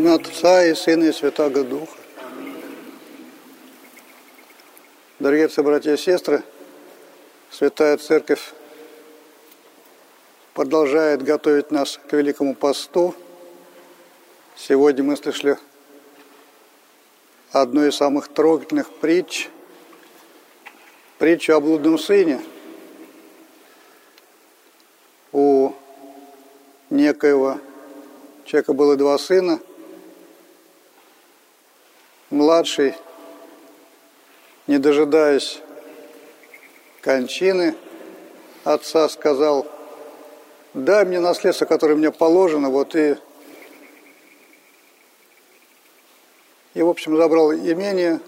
имя Отца и Сына и Святого Духа. Дорогие братья и сестры, Святая Церковь продолжает готовить нас к Великому Посту. Сегодня мы слышали одну из самых трогательных притч, притчу о блудном сыне. У некоего человека было два сына. Младший, не дожидаясь кончины, отца сказал, дай мне наследство, которое мне положено, вот и И, в общем, забрал имение,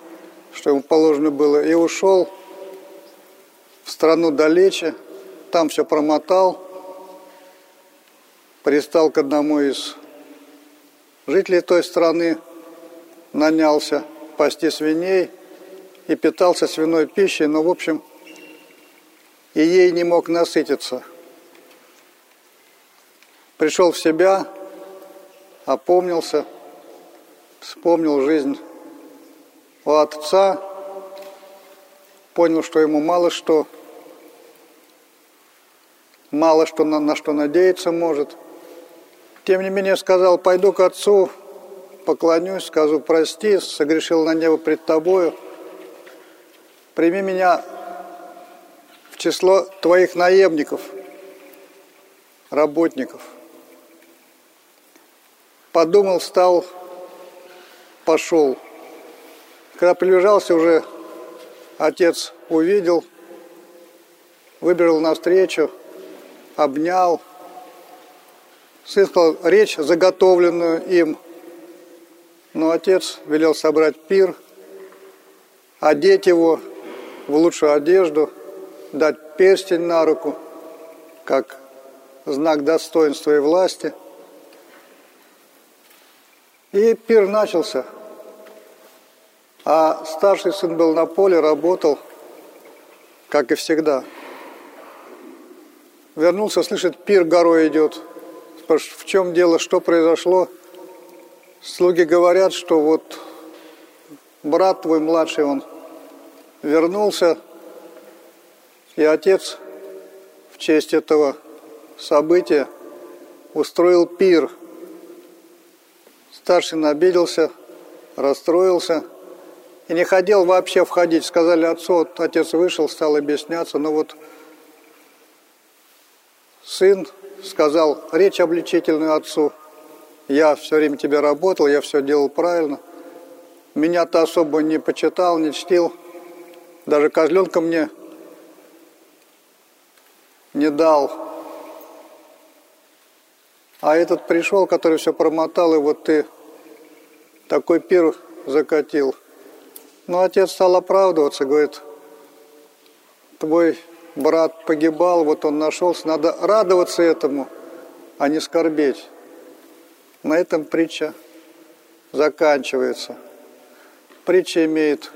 что ему положено было, и ушел в страну далече, там все промотал, пристал к одному из жителей той страны, нанялся пасти свиней и питался свиной пищей, но, в общем, и ей не мог насытиться. Пришел в себя, опомнился – вспомнил жизнь у отца, понял, что ему мало что, мало что на, на что надеяться может. Тем не менее сказал, пойду к отцу, поклонюсь, скажу, прости, согрешил на небо пред тобою, прими меня в число твоих наемников, работников. Подумал, стал пошел. Когда приближался уже, отец увидел, выбежал навстречу, обнял. Сын сказал речь, заготовленную им. Но отец велел собрать пир, одеть его в лучшую одежду, дать перстень на руку, как знак достоинства и власти – и пир начался. А старший сын был на поле, работал, как и всегда. Вернулся, слышит, пир горой идет. В чем дело, что произошло? Слуги говорят, что вот брат твой младший, он вернулся, и отец в честь этого события устроил пир – Старший обиделся, расстроился и не хотел вообще входить. Сказали отцу, вот отец вышел, стал объясняться, но вот сын сказал речь обличительную отцу. Я все время тебе работал, я все делал правильно. Меня-то особо не почитал, не чтил. Даже козленка мне не дал. А этот пришел, который все промотал, и вот ты такой пир закатил. Ну, отец стал оправдываться, говорит, твой брат погибал, вот он нашелся, надо радоваться этому, а не скорбеть. На этом притча заканчивается. Притча имеет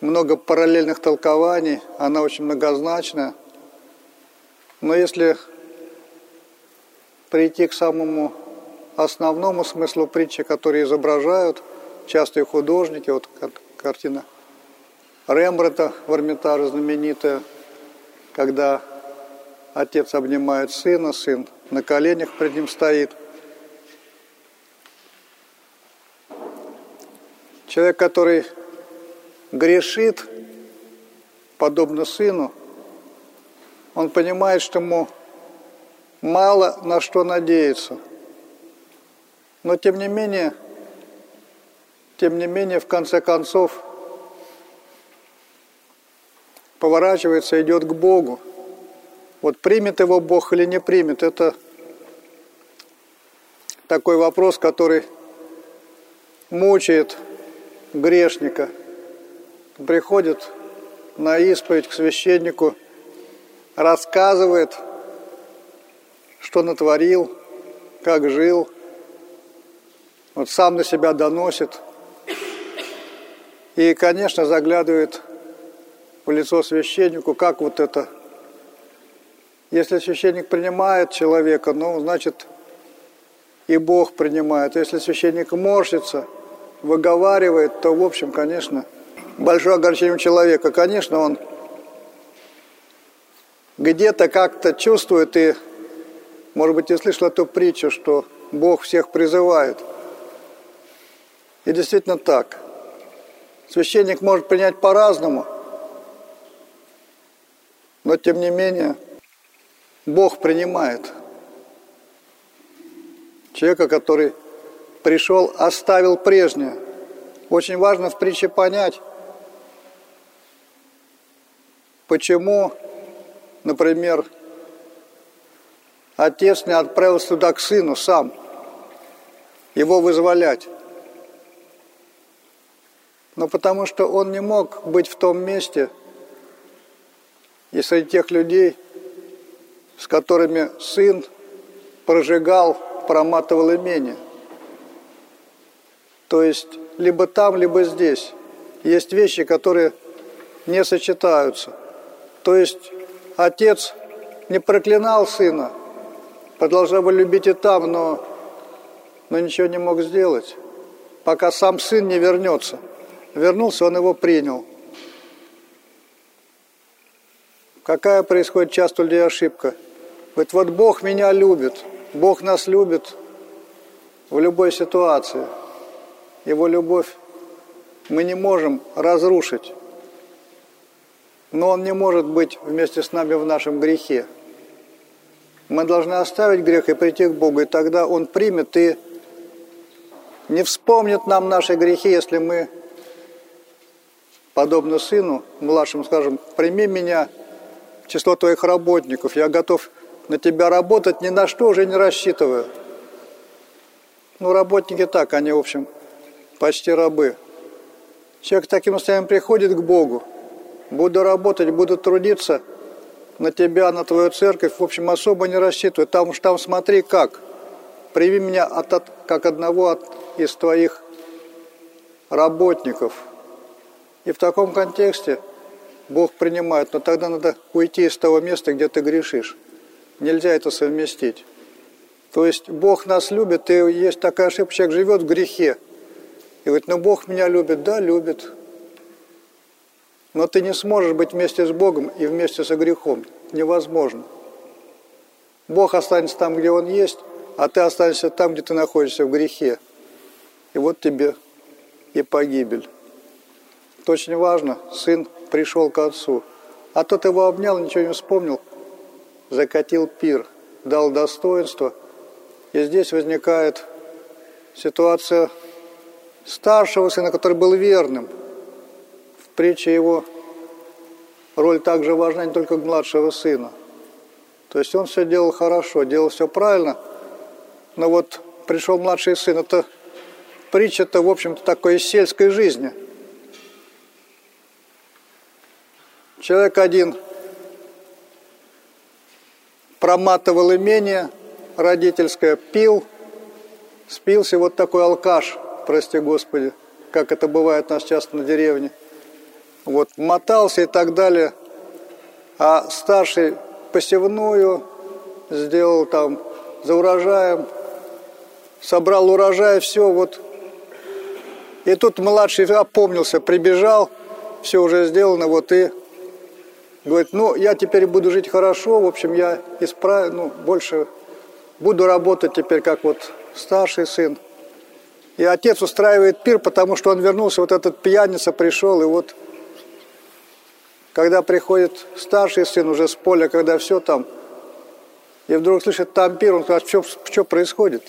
много параллельных толкований, она очень многозначная. Но если прийти к самому основному смыслу притчи, которые изображают частые художники. Вот картина Рембрандта в Эрмитаже знаменитая, когда отец обнимает сына, сын на коленях пред ним стоит. Человек, который грешит, подобно сыну, он понимает, что ему мало на что надеяться. Но тем не менее, тем не менее, в конце концов, поворачивается, идет к Богу. Вот примет его Бог или не примет, это такой вопрос, который мучает грешника. Приходит на исповедь к священнику, рассказывает – что натворил, как жил. Вот сам на себя доносит. И, конечно, заглядывает в лицо священнику, как вот это. Если священник принимает человека, ну, значит, и Бог принимает. Если священник морщится, выговаривает, то, в общем, конечно, большое огорчение человека. Конечно, он где-то как-то чувствует и, может быть, ты слышал эту притчу, что Бог всех призывает. И действительно так. Священник может принять по-разному, но тем не менее Бог принимает человека, который пришел, оставил прежнее. Очень важно в притче понять, почему, например, отец не отправился туда к сыну сам, его вызволять. Но потому что он не мог быть в том месте и среди тех людей, с которыми сын прожигал, проматывал имение. То есть либо там, либо здесь. Есть вещи, которые не сочетаются. То есть отец не проклинал сына, продолжал бы любить и там, но, но ничего не мог сделать, пока сам сын не вернется. Вернулся, он его принял. Какая происходит часто людей ошибка? Говорит, вот Бог меня любит, Бог нас любит в любой ситуации – его любовь мы не можем разрушить, но Он не может быть вместе с нами в нашем грехе. Мы должны оставить грех и прийти к Богу, и тогда Он примет и не вспомнит нам наши грехи, если мы, подобно сыну младшему, скажем, прими меня в число твоих работников, я готов на тебя работать, ни на что уже не рассчитываю. Ну, работники так, они, в общем, почти рабы. Человек таким состоянием приходит к Богу. Буду работать, буду трудиться на тебя, на твою церковь. В общем, особо не рассчитываю. Там уж там смотри как. Прими меня от, от, как одного от, из твоих работников. И в таком контексте Бог принимает. Но тогда надо уйти из того места, где ты грешишь. Нельзя это совместить. То есть Бог нас любит, и есть такая ошибка, человек живет в грехе. И говорит, ну Бог меня любит, да, любит. Но ты не сможешь быть вместе с Богом и вместе со грехом. Невозможно. Бог останется там, где Он есть, а ты останешься там, где ты находишься в грехе. И вот тебе и погибель. Это очень важно. Сын пришел к отцу. А тот его обнял, ничего не вспомнил, закатил пир, дал достоинство. И здесь возникает ситуация старшего сына, который был верным. В притче его роль также важна не только младшего сына. То есть он все делал хорошо, делал все правильно, но вот пришел младший сын, это притча-то, в общем-то, такой из сельской жизни. Человек один проматывал имение родительское, пил, спился вот такой алкаш – прости Господи, как это бывает у нас часто на деревне. Вот, мотался и так далее. А старший посевную сделал там за урожаем, собрал урожай, все вот. И тут младший опомнился, прибежал, все уже сделано, вот и говорит, ну, я теперь буду жить хорошо, в общем, я исправлю, ну, больше буду работать теперь как вот старший сын. И отец устраивает пир, потому что он вернулся, вот этот пьяница пришел, и вот когда приходит старший сын уже с поля, когда все там, и вдруг слышит там пир, он говорит, что, что происходит?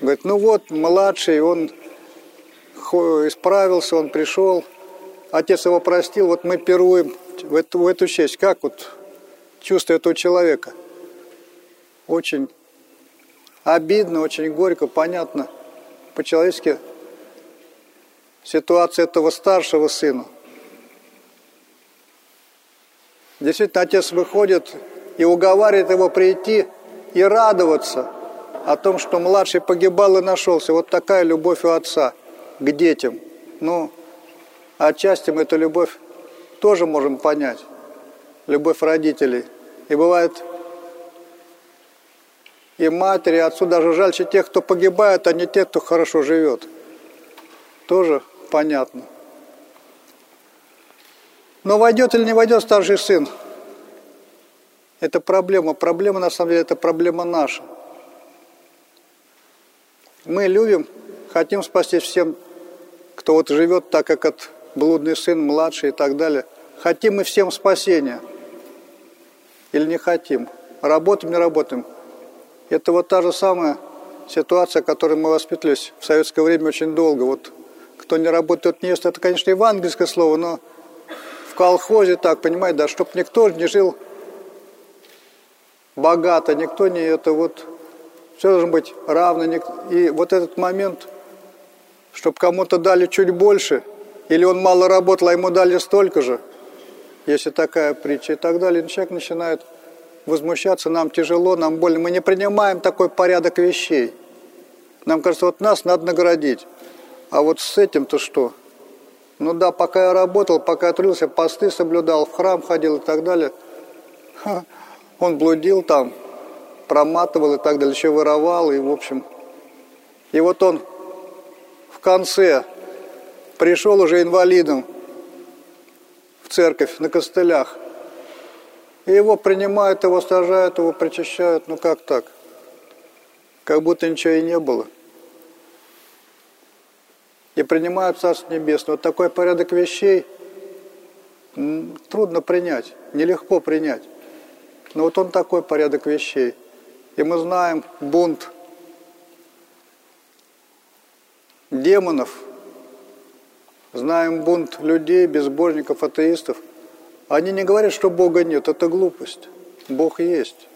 Говорит, ну вот, младший, он исправился, он пришел, отец его простил, вот мы пируем в эту, в эту честь. Как вот чувство этого человека? Очень обидно, очень горько, понятно – по-человечески ситуация этого старшего сына. Действительно, отец выходит и уговаривает его прийти и радоваться о том, что младший погибал и нашелся. Вот такая любовь у отца к детям. Ну, отчасти мы эту любовь тоже можем понять. Любовь родителей. И бывает и матери, и отцу даже жальче тех, кто погибает, а не тех, кто хорошо живет. Тоже понятно. Но войдет или не войдет старший сын, это проблема. Проблема, на самом деле, это проблема наша. Мы любим, хотим спасти всем, кто вот живет так, как от блудный сын, младший и так далее. Хотим мы всем спасения или не хотим? Работаем, не работаем? Это вот та же самая ситуация, которой мы воспитывались в советское время очень долго. Вот кто не работает, не ест. Это, конечно, евангельское слово, но в колхозе так, понимаете, да, чтобы никто не жил богато, никто не это вот, все должно быть равно. И вот этот момент, чтобы кому-то дали чуть больше, или он мало работал, а ему дали столько же, если такая притча и так далее, человек начинает возмущаться, нам тяжело, нам больно. Мы не принимаем такой порядок вещей. Нам кажется, вот нас надо наградить. А вот с этим-то что? Ну да, пока я работал, пока я трудился, посты соблюдал, в храм ходил и так далее. Он блудил там, проматывал и так далее, еще воровал, и в общем. И вот он в конце пришел уже инвалидом в церковь на костылях. И его принимают, его сажают, его причащают. Ну как так? Как будто ничего и не было и принимают Царство Небесное. Вот такой порядок вещей трудно принять, нелегко принять. Но вот он такой порядок вещей. И мы знаем бунт демонов, знаем бунт людей, безбожников, атеистов. Они не говорят, что Бога нет, это глупость. Бог есть.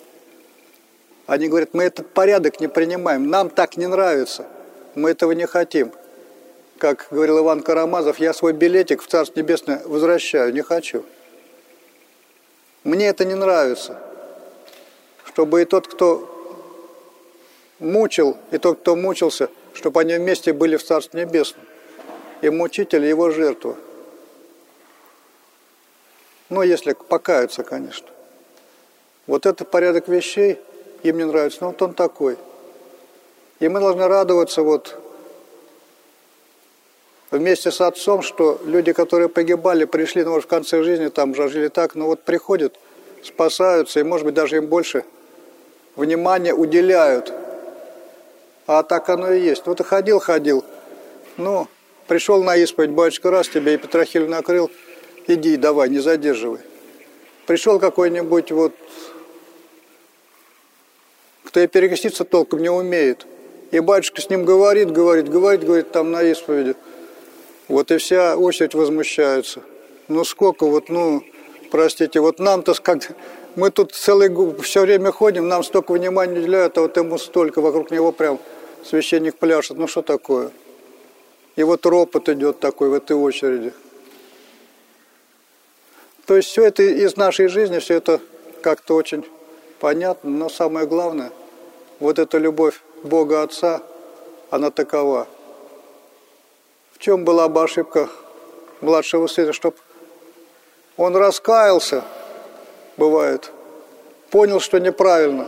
Они говорят, мы этот порядок не принимаем, нам так не нравится, мы этого не хотим как говорил Иван Карамазов, я свой билетик в Царство Небесное возвращаю, не хочу. Мне это не нравится. Чтобы и тот, кто мучил, и тот, кто мучился, чтобы они вместе были в Царстве Небесном. И мучитель, и его жертва. Ну, если покаются, конечно. Вот это порядок вещей им не нравится, но вот он такой. И мы должны радоваться вот вместе с отцом, что люди, которые погибали, пришли, ну, может, в конце жизни там жили так, но вот приходят, спасаются, и, может быть, даже им больше внимания уделяют. А так оно и есть. Вот и ходил, ходил. Ну, пришел на исповедь, батюшка, раз тебе и Петрохиль накрыл, иди, давай, не задерживай. Пришел какой-нибудь вот, кто и перекреститься толком не умеет. И батюшка с ним говорит, говорит, говорит, говорит там на исповеди – вот и вся очередь возмущается. Ну сколько вот, ну, простите, вот нам-то как мы тут целый все время ходим, нам столько внимания уделяют, а вот ему столько, вокруг него прям священник пляшет. Ну что такое? И вот ропот идет такой в этой очереди. То есть все это из нашей жизни, все это как-то очень понятно, но самое главное, вот эта любовь Бога Отца, она такова – в чем была бы ошибка младшего сына, чтобы он раскаялся, бывает, понял, что неправильно,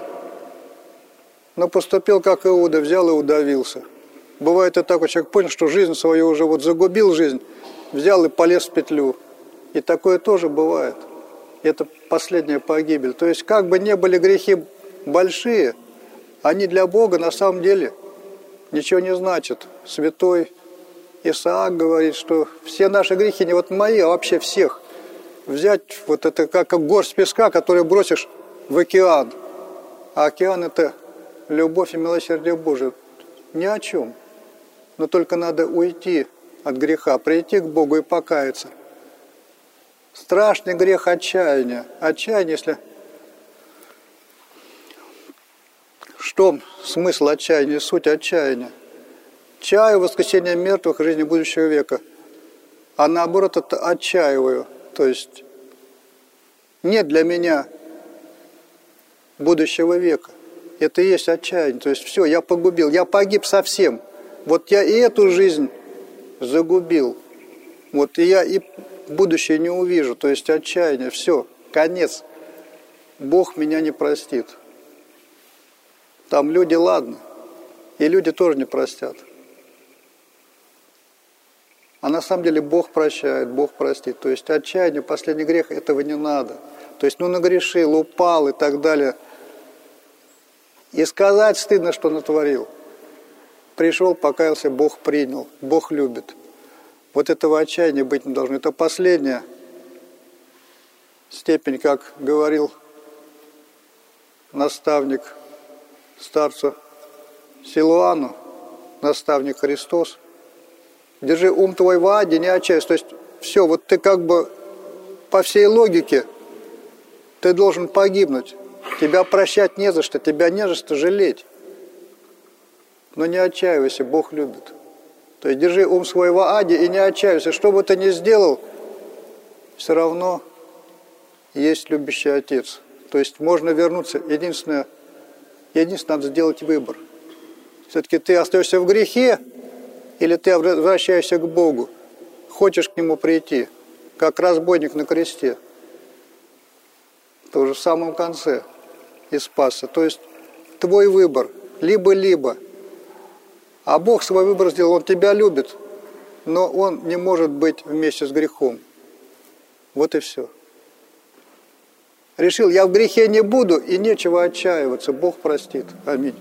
но поступил как Иуда, взял и удавился. Бывает и так, человек понял, что жизнь свою уже вот загубил жизнь, взял и полез в петлю. И такое тоже бывает. Это последняя погибель. То есть, как бы не были грехи большие, они для Бога на самом деле ничего не значат. Святой Исаак говорит, что все наши грехи не вот мои, а вообще всех. Взять вот это как горсть песка, который бросишь в океан. А океан – это любовь и милосердие Божие. Ни о чем. Но только надо уйти от греха, прийти к Богу и покаяться. Страшный грех отчаяния. Отчаяние, если... Что смысл отчаяния, суть отчаяния? чаю воскресения мертвых жизни будущего века, а наоборот это отчаиваю. То есть нет для меня будущего века. Это и есть отчаяние. То есть все, я погубил, я погиб совсем. Вот я и эту жизнь загубил. Вот и я и будущее не увижу. То есть отчаяние, все, конец. Бог меня не простит. Там люди, ладно, и люди тоже не простят. А на самом деле Бог прощает, Бог простит. То есть отчаяние, последний грех, этого не надо. То есть, ну, нагрешил, упал и так далее. И сказать стыдно, что натворил. Пришел, покаялся, Бог принял, Бог любит. Вот этого отчаяния быть не должно. Это последняя степень, как говорил наставник старцу Силуану, наставник Христос. Держи ум твой в аде, не отчаивайся. То есть все, вот ты как бы по всей логике ты должен погибнуть. Тебя прощать не за что, тебя не за что жалеть. Но не отчаивайся, Бог любит. То есть держи ум свой в аде и не отчаивайся. Что бы ты ни сделал, все равно есть любящий Отец. То есть можно вернуться. Единственное, единственное надо сделать выбор. Все-таки ты остаешься в грехе, или ты возвращаешься к Богу, хочешь к Нему прийти, как разбойник на кресте. Это уже в самом конце и спасся. То есть твой выбор, либо-либо. А Бог свой выбор сделал, Он тебя любит, но Он не может быть вместе с грехом. Вот и все. Решил, я в грехе не буду, и нечего отчаиваться. Бог простит. Аминь.